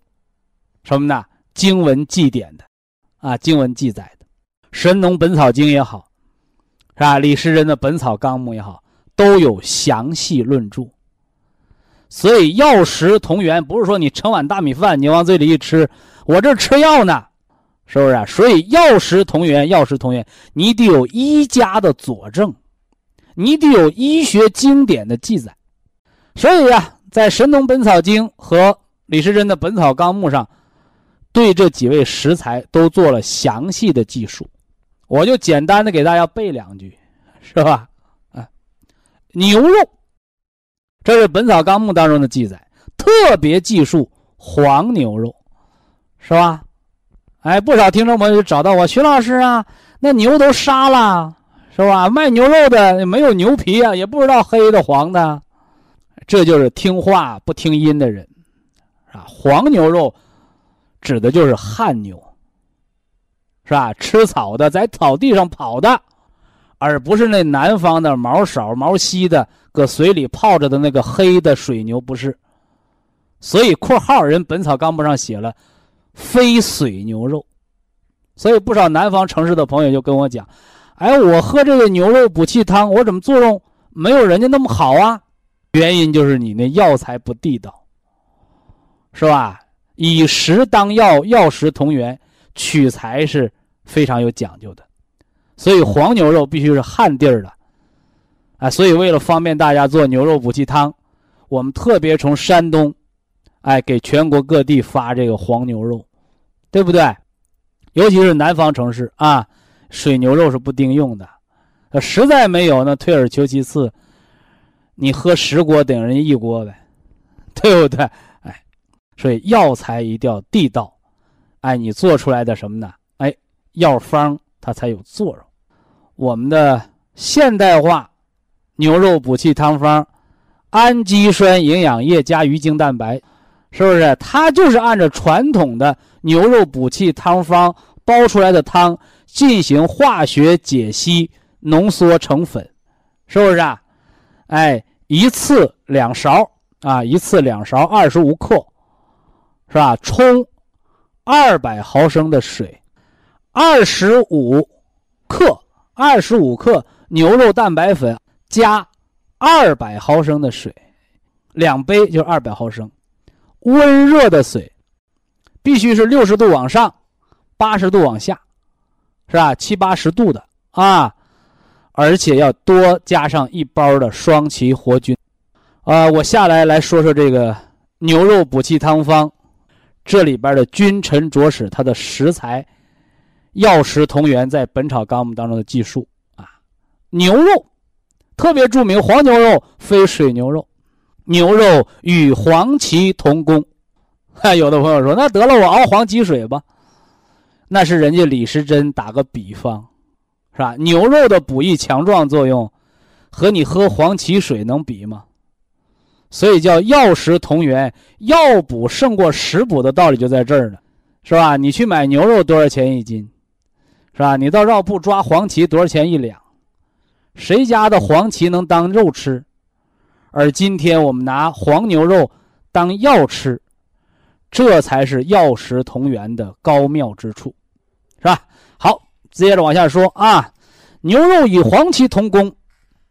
什么呢？经文记点的，啊，经文记载的，《神农本草经》也好，是吧？李时珍的《本草纲目》也好，都有详细论著。所以药食同源，不是说你盛碗大米饭，你往嘴里一吃，我这吃药呢，是不是？所以药食同源，药食同源，你得有医家的佐证，你得有医学经典的记载。所以呀，在《神农本草经》和李时珍的《本草纲目》上，对这几位食材都做了详细的记述。我就简单的给大家背两句，是吧？啊，牛肉。这是《本草纲目》当中的记载，特别记述黄牛肉，是吧？哎，不少听众朋友就找到我，徐老师啊，那牛都杀了，是吧？卖牛肉的没有牛皮啊，也不知道黑的黄的，这就是听话不听音的人，啊，黄牛肉指的就是汗牛，是吧？吃草的，在草地上跑的，而不是那南方的毛少毛稀的。搁水里泡着的那个黑的水牛不是，所以（括号）人《本草纲目》上写了“非水牛肉”，所以不少南方城市的朋友就跟我讲：“哎，我喝这个牛肉补气汤，我怎么作用没有人家那么好啊？”原因就是你那药材不地道，是吧？以食当药，药食同源，取材是非常有讲究的，所以黄牛肉必须是旱地儿的。啊，所以为了方便大家做牛肉补气汤，我们特别从山东，哎，给全国各地发这个黄牛肉，对不对？尤其是南方城市啊，水牛肉是不定用的，实在没有，那退而求其次，你喝十锅顶人家一锅呗，对不对？所以药材一定要地道，哎，你做出来的什么呢？哎，药方它才有作用。我们的现代化。牛肉补气汤方，氨基酸营养液加鱼精蛋白，是不是？它就是按照传统的牛肉补气汤方煲出来的汤进行化学解析，浓缩成粉，是不是啊？哎，一次两勺啊，一次两勺，二十五克，是吧？冲二百毫升的水，二十五克，二十五克牛肉蛋白粉。加二百毫升的水，两杯就是二百毫升。温热的水必须是六十度往上，八十度往下，是吧？七八十度的啊，而且要多加上一包的双歧活菌。啊，我下来来说说这个牛肉补气汤方，这里边的君臣佐使，它的食材药食同源，在《本草纲目》当中的记述啊，牛肉。特别著名黄牛肉非水牛肉，牛肉与黄芪同功。哎，有的朋友说，那得了，我熬黄芪水吧。那是人家李时珍打个比方，是吧？牛肉的补益强壮作用，和你喝黄芪水能比吗？所以叫药食同源，药补胜过食补的道理就在这儿呢，是吧？你去买牛肉多少钱一斤，是吧？你到药铺抓黄芪多少钱一两？谁家的黄芪能当肉吃？而今天我们拿黄牛肉当药吃，这才是药食同源的高妙之处，是吧？好，接着往下说啊，牛肉与黄芪同功，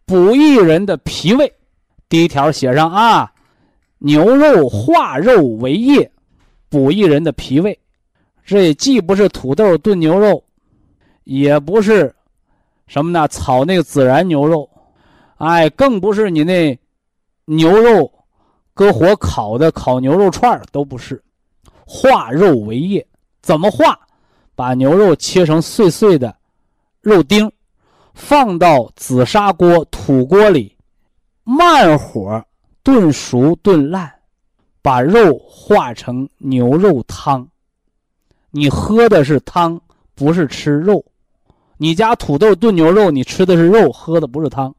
补益人的脾胃。第一条写上啊，牛肉化肉为液，补一人的脾胃。这既不是土豆炖牛肉，也不是。什么呢？炒那个孜然牛肉，哎，更不是你那牛肉搁火烤的烤牛肉串都不是。化肉为液，怎么化？把牛肉切成碎碎的肉丁，放到紫砂锅、土锅里，慢火炖熟炖烂，把肉化成牛肉汤。你喝的是汤，不是吃肉。你家土豆炖牛肉，你吃的是肉，喝的不是汤，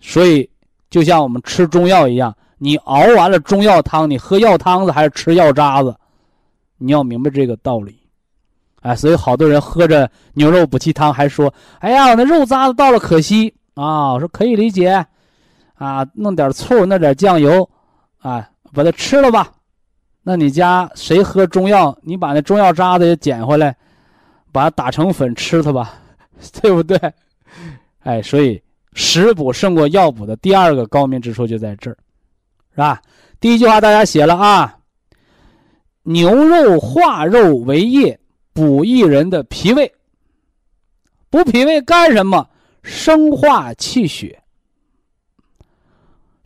所以就像我们吃中药一样，你熬完了中药汤，你喝药汤子还是吃药渣子？你要明白这个道理。哎，所以好多人喝着牛肉补气汤，还说：“哎呀，我那肉渣子倒了可惜啊！”我说可以理解，啊，弄点醋，弄点酱油，啊，把它吃了吧。那你家谁喝中药？你把那中药渣子也捡回来，把它打成粉吃它吧，对不对？哎，所以食补胜过药补的第二个高明之处就在这儿，是吧？第一句话大家写了啊，牛肉化肉为液。补益人的脾胃，补脾胃干什么？生化气血。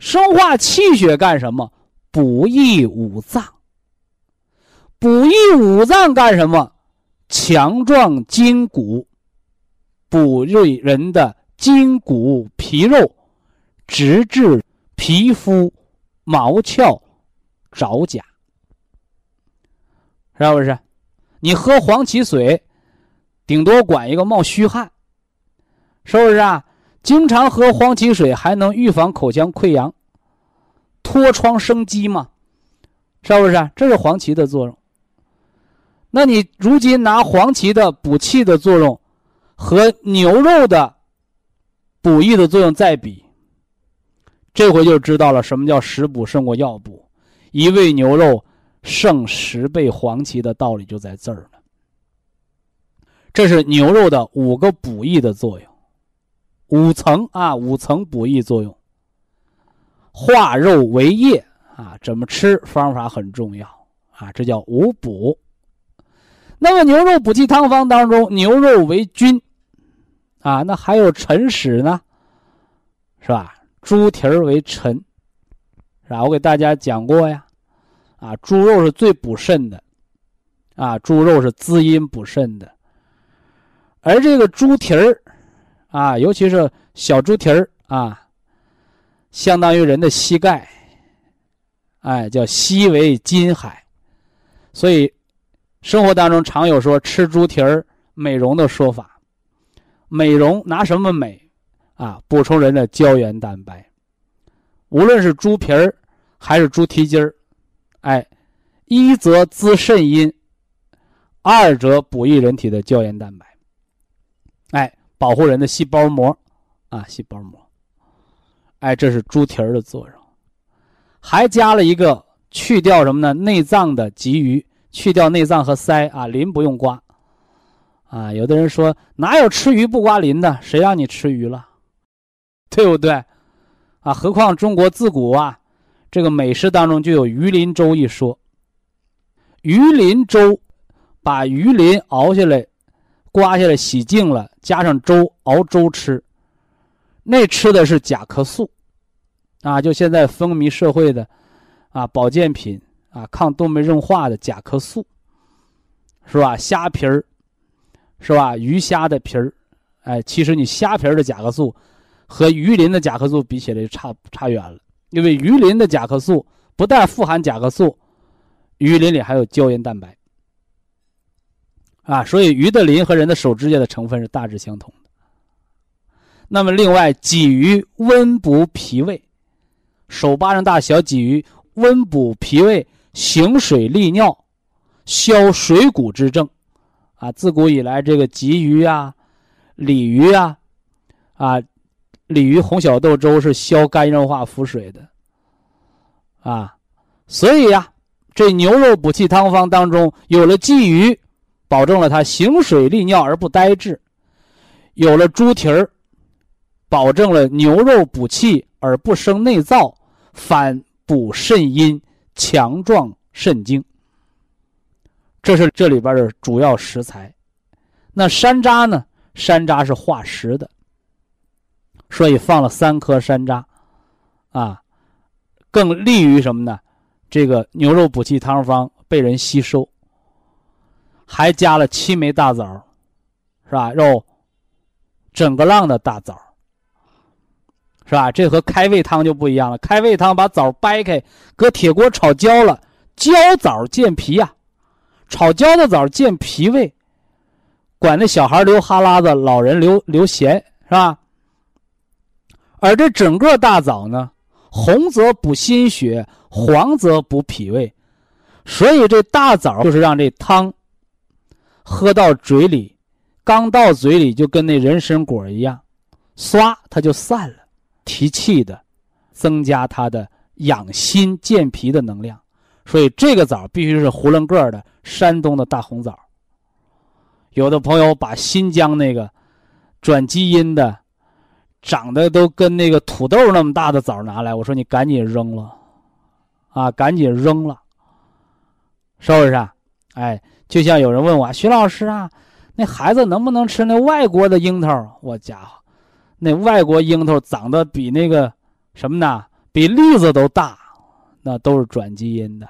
生化气血干什么？补益五脏。补益五脏干什么？强壮筋骨，补润人的筋骨皮肉，直至皮肤毛窍爪甲，是不是？你喝黄芪水，顶多管一个冒虚汗，是不是啊？经常喝黄芪水还能预防口腔溃疡、脱疮生肌吗？是不是？这是黄芪的作用。那你如今拿黄芪的补气的作用和牛肉的补益的作用再比，这回就知道了什么叫食补胜过药补，一味牛肉。胜十倍黄芪的道理就在这儿了。这是牛肉的五个补益的作用，五层啊，五层补益作用。化肉为液啊，怎么吃方法很重要啊，这叫五补。那么牛肉补气汤方当中，牛肉为君啊，那还有陈使呢，是吧？猪蹄儿为臣，是吧？我给大家讲过呀。啊，猪肉是最补肾的，啊，猪肉是滋阴补肾的，而这个猪蹄儿，啊，尤其是小猪蹄儿啊，相当于人的膝盖，哎，叫膝为金海，所以生活当中常有说吃猪蹄儿美容的说法，美容拿什么美？啊，补充人的胶原蛋白，无论是猪皮儿还是猪蹄筋儿。哎，一则滋肾阴，二则补益人体的胶原蛋白。保护人的细胞膜，啊，细胞膜。哎，这是猪蹄儿的作用，还加了一个去掉什么呢？内脏的鲫鱼，去掉内脏和鳃啊，鳞不用刮。啊，有的人说哪有吃鱼不刮鳞的？谁让你吃鱼了？对不对？啊，何况中国自古啊。这个美食当中就有鱼鳞粥一说。鱼鳞粥，把鱼鳞熬下来、刮下来、洗净了，加上粥熬粥吃，那吃的是甲壳素，啊，就现在风靡社会的，啊，保健品啊，抗动脉硬化的甲壳素，是吧？虾皮儿，是吧？鱼虾的皮儿，哎，其实你虾皮儿的甲壳素和鱼鳞的甲壳素比起来差差远了。因为鱼鳞的甲壳素不但富含甲壳素，鱼鳞里还有胶原蛋白，啊，所以鱼的鳞和人的手指甲的成分是大致相同的。那么，另外鲫鱼温补脾胃，手巴掌大小鲫鱼温补脾胃，行水利尿，消水谷之症，啊，自古以来这个鲫鱼啊、鲤鱼啊，啊。鲤鱼红小豆粥是消肝硬化腹水的，啊，所以呀，这牛肉补气汤方当中有了鲫鱼，保证了它行水利尿而不呆滞；有了猪蹄儿，保证了牛肉补气而不生内燥，反补肾阴，强壮肾精。这是这里边的主要食材。那山楂呢？山楂是化食的。所以放了三颗山楂，啊，更利于什么呢？这个牛肉补气汤方被人吸收。还加了七枚大枣，是吧？肉整个浪的大枣，是吧？这和开胃汤就不一样了。开胃汤把枣掰开，搁铁锅炒焦了，焦枣健脾呀。炒焦的枣健脾胃，管那小孩流哈喇子，老人流流涎，是吧？而这整个大枣呢，红则补心血，黄则补脾胃。所以这大枣就是让这汤喝到嘴里，刚到嘴里就跟那人参果一样，唰它就散了，提气的，增加它的养心健脾的能量。所以这个枣必须是囫囵个的山东的大红枣。有的朋友把新疆那个转基因的、长得都跟那个土豆那么大的枣拿来，我说你赶紧扔了，啊，赶紧扔了，是不是？哎，就像有人问我，徐老师啊，那孩子能不能吃那外国的樱桃？我家伙，那外国樱桃长得比那个什么呢？比栗子都大，那都是转基因的，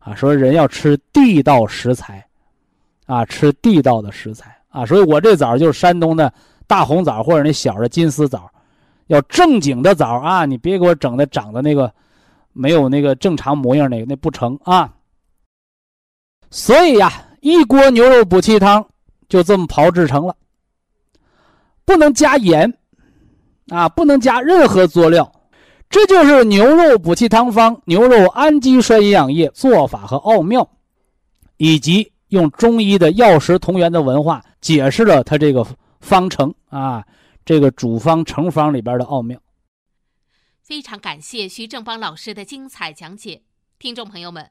啊，说人要吃地道食材。啊，吃地道的食材啊，所以我这枣就是山东的大红枣，或者那小的金丝枣，要正经的枣啊，你别给我整的长的那个没有那个正常模样那个，那不成啊。所以呀，一锅牛肉补气汤就这么炮制成了，不能加盐啊，不能加任何佐料，这就是牛肉补气汤方牛肉氨基酸营养液做法和奥妙，以及。用中医的药食同源的文化解释了它这个方程啊，这个主方成方里边的奥妙。非常感谢徐正邦老师的精彩讲解，听众朋友们，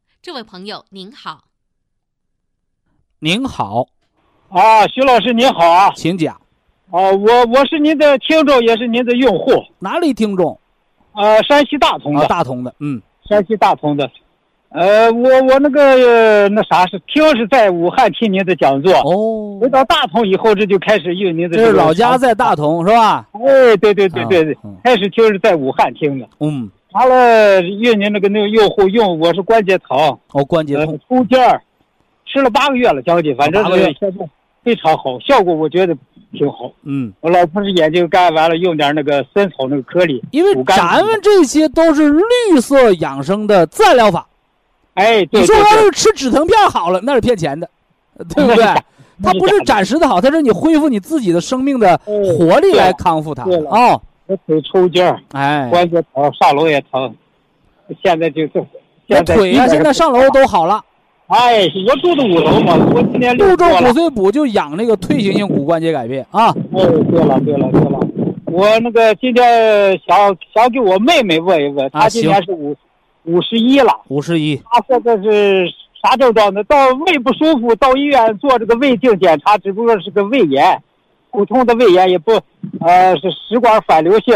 这位朋友您好。您好，啊，徐老师您好啊，请讲。哦，我我是您的听众，也是您的用户。哪里听众？呃，山西大同的。大同的，嗯，山西大同的。呃，我我那个那啥是听是在武汉听您的讲座哦，回到大同以后，这就开始用您的。这是老家在大同是吧？哎，对对对对对，开始听是在武汉听的。嗯，完了越您那个那个用户用，我是关节疼哦，关节痛抽筋儿，吃了八个月了将近，反正是现在非常好，效果我觉得挺好。嗯，我老婆是眼睛干，完了用点那个参草那个颗粒，因为咱们这些都是绿色养生的自然疗法。哎，对你说要是吃止疼片好了，那是骗钱的，对不对？它不是暂时的好，它是你恢复你自己的生命的活力来康复它。哦，我腿抽筋儿，哎，关节疼，上楼也疼，现在就这。那腿呀，现在上楼都好了。哎，我住的五楼嘛，我今年六周骨髓补就养那个退行性骨关节改变啊。哎，对了对了对了，我那个今天想想给我妹妹问一问，她今年是五。五十一了，五十一。她现在是啥症状呢？到胃不舒服，到医院做这个胃镜检查，只不过是个胃炎，普通的胃炎也不，呃，是食管反流性。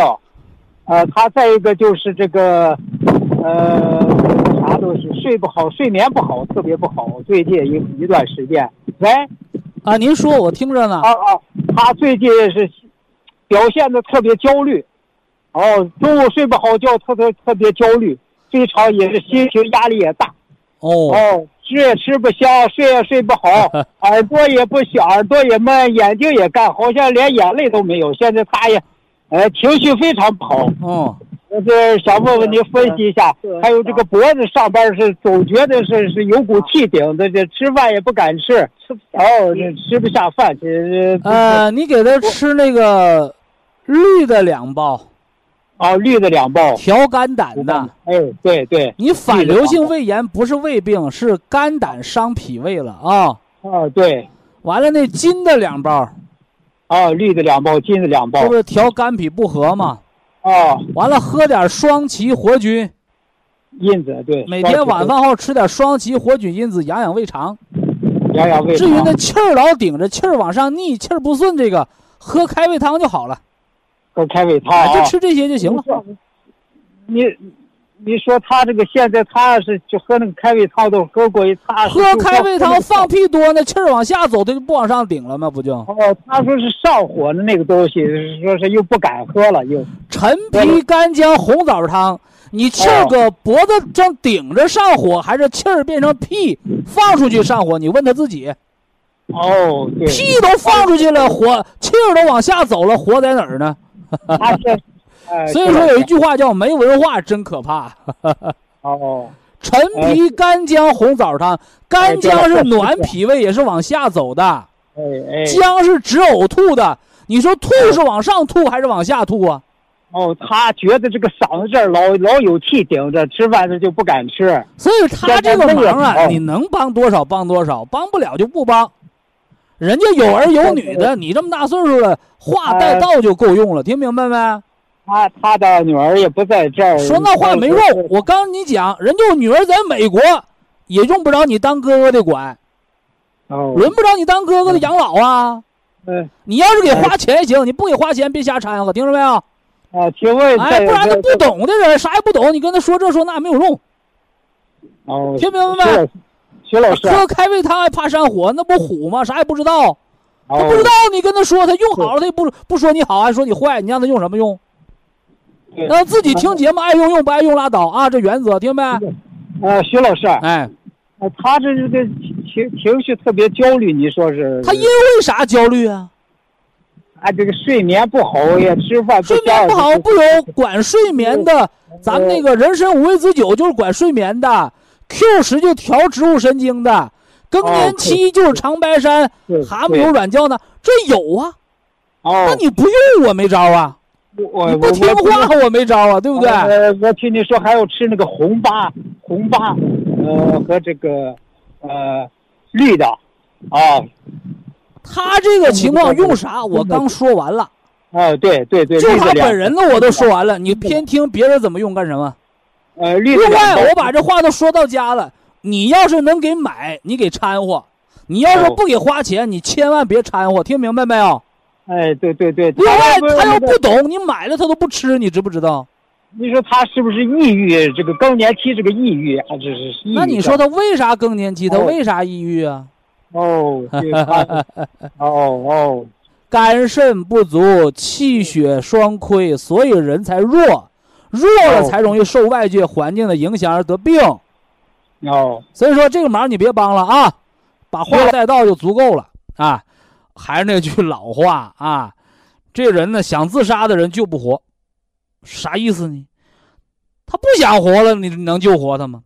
呃，他再一个就是这个，呃，啥东西睡不好，睡眠不好，特别不好。最近一一段时间，喂，啊，您说，我听着呢。啊啊，他最近是表现的特别焦虑，哦，中午睡不好觉，特别特别焦虑。非常也是心情压力也大，哦哦，吃也吃不香，睡也睡不好，耳朵也不响，耳朵也闷，眼睛也干，好像连眼泪都没有。现在他也，呃，情绪非常不好。嗯，我是想问问您分析一下，还有这个脖子上边是总觉得是是有股气顶的，这吃饭也不敢吃，吃哦，这吃不下饭。这呃，你给他吃那个绿的两包。啊，绿的两包，调肝胆的。哎，对对，你反流性胃炎不是胃病，是肝胆伤脾胃了啊。啊，对。完了，那金的两包。啊，绿的两包，金的两包。这不是调肝脾不和吗？啊。完了，喝点双歧活菌。因子对。每天晚饭后吃点双歧活菌因子，养养胃肠。养养胃。至于那气儿老顶着，气儿往上逆，气儿不顺，这个喝开胃汤就好了。喝开胃汤，就吃这些就行了。你你说他这个现在他是就喝那个开胃汤都喝过一，他喝开胃汤放屁多，那气儿往下走，他就不往上顶了吗？不就？哦，他说是上火的那个东西，说是又不敢喝了，又陈皮干姜红枣汤，你气儿搁脖子上顶着上火，还是气儿变成屁放出去上火？你问他自己。哦，对，屁都放出去了，火气儿都往下走了，火在哪儿呢？所以说有一句话叫“没文化真可怕”。哦，陈皮干姜红枣汤，干姜是暖脾胃，也是往下走的。哎哎，姜是止呕吐的。你说吐是往上吐还是往下吐啊？哦，他觉得这个嗓子这儿老老有气顶着，吃饭他就不敢吃。所以他这个忙啊，你能帮多少帮多少，帮不了就不帮。人家有儿有女的，你这么大岁数了，话带到就够用了，听明白没？他他的女儿也不在这儿，说那话没用。我刚跟你讲，人家女儿在美国，也用不着你当哥哥的管，哦，轮不着你当哥哥的养老啊。嗯，你要是给花钱行，你不给花钱别瞎掺和，听着没有？啊，听问，哎，不然他不懂的人啥也不懂，你跟他说这说那没有用。哦，听明白没？徐老师，喝开胃汤还怕上火，那不虎吗？啥也不知道，他不知道你跟他说，他用好了他也不不说你好，还说你坏，你让他用什么用？让自己听节目，爱用用，不爱用拉倒啊！这原则听没？呃，徐老师，哎，他这这个情情绪特别焦虑，你说是？他因为啥焦虑啊？啊，这个睡眠不好呀，吃饭睡眠不好，不有管睡眠的？咱们那个人参五味子酒就是管睡眠的，Q 十就调植物神经的，更年期就是长白山蛤蟆油软胶呢，这有啊。哦，那你不用我没招啊。我你不听话，我没招啊，对不对？呃，我听你说还要吃那个红八红八，呃，和这个呃绿的，啊。他这个情况用啥？我刚说完了。啊，对对对。就他本人的我都说完了，你偏听别人怎么用干什么？呃，另外我把这话都说到家了。你要是能给买，你给掺和；你要是不给花钱，你千万别掺和。听明白没有？哎，对对对。另外，他要不懂，你买了他都不吃，你知不知道？你说他是不是抑郁？这个更年期这个抑郁还是是？那你说他为啥更年期？他为啥抑郁啊？哦，哦哦，肝肾不足，气血双亏，所以人才弱，弱了才容易受外界环境的影响而得病。哦，所以说这个忙你别帮了啊，把话带到就足够了啊。还是那句老话啊，这人呢想自杀的人救不活，啥意思呢？他不想活了，你能救活他吗？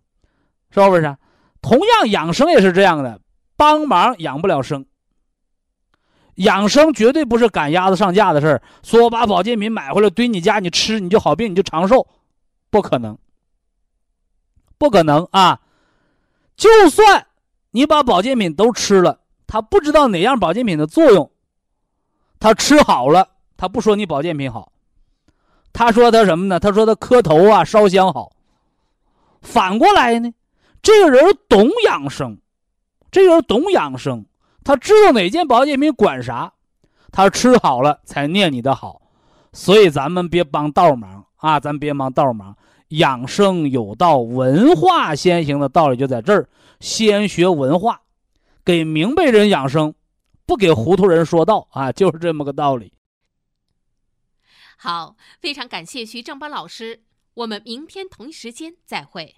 是不是？同样养生也是这样的，帮忙养不了生。养生绝对不是赶鸭子上架的事儿。说我把保健品买回来堆你家，你吃你就好病，你就长寿，不可能，不可能啊！就算你把保健品都吃了。他不知道哪样保健品的作用，他吃好了，他不说你保健品好，他说他什么呢？他说他磕头啊烧香好。反过来呢，这个人懂养生，这个人懂养生，他知道哪件保健品管啥，他吃好了才念你的好。所以咱们别帮倒忙啊，咱别忙倒忙。养生有道，文化先行的道理就在这儿，先学文化。给明白人养生，不给糊涂人说道啊，就是这么个道理。好，非常感谢徐正邦老师，我们明天同一时间再会。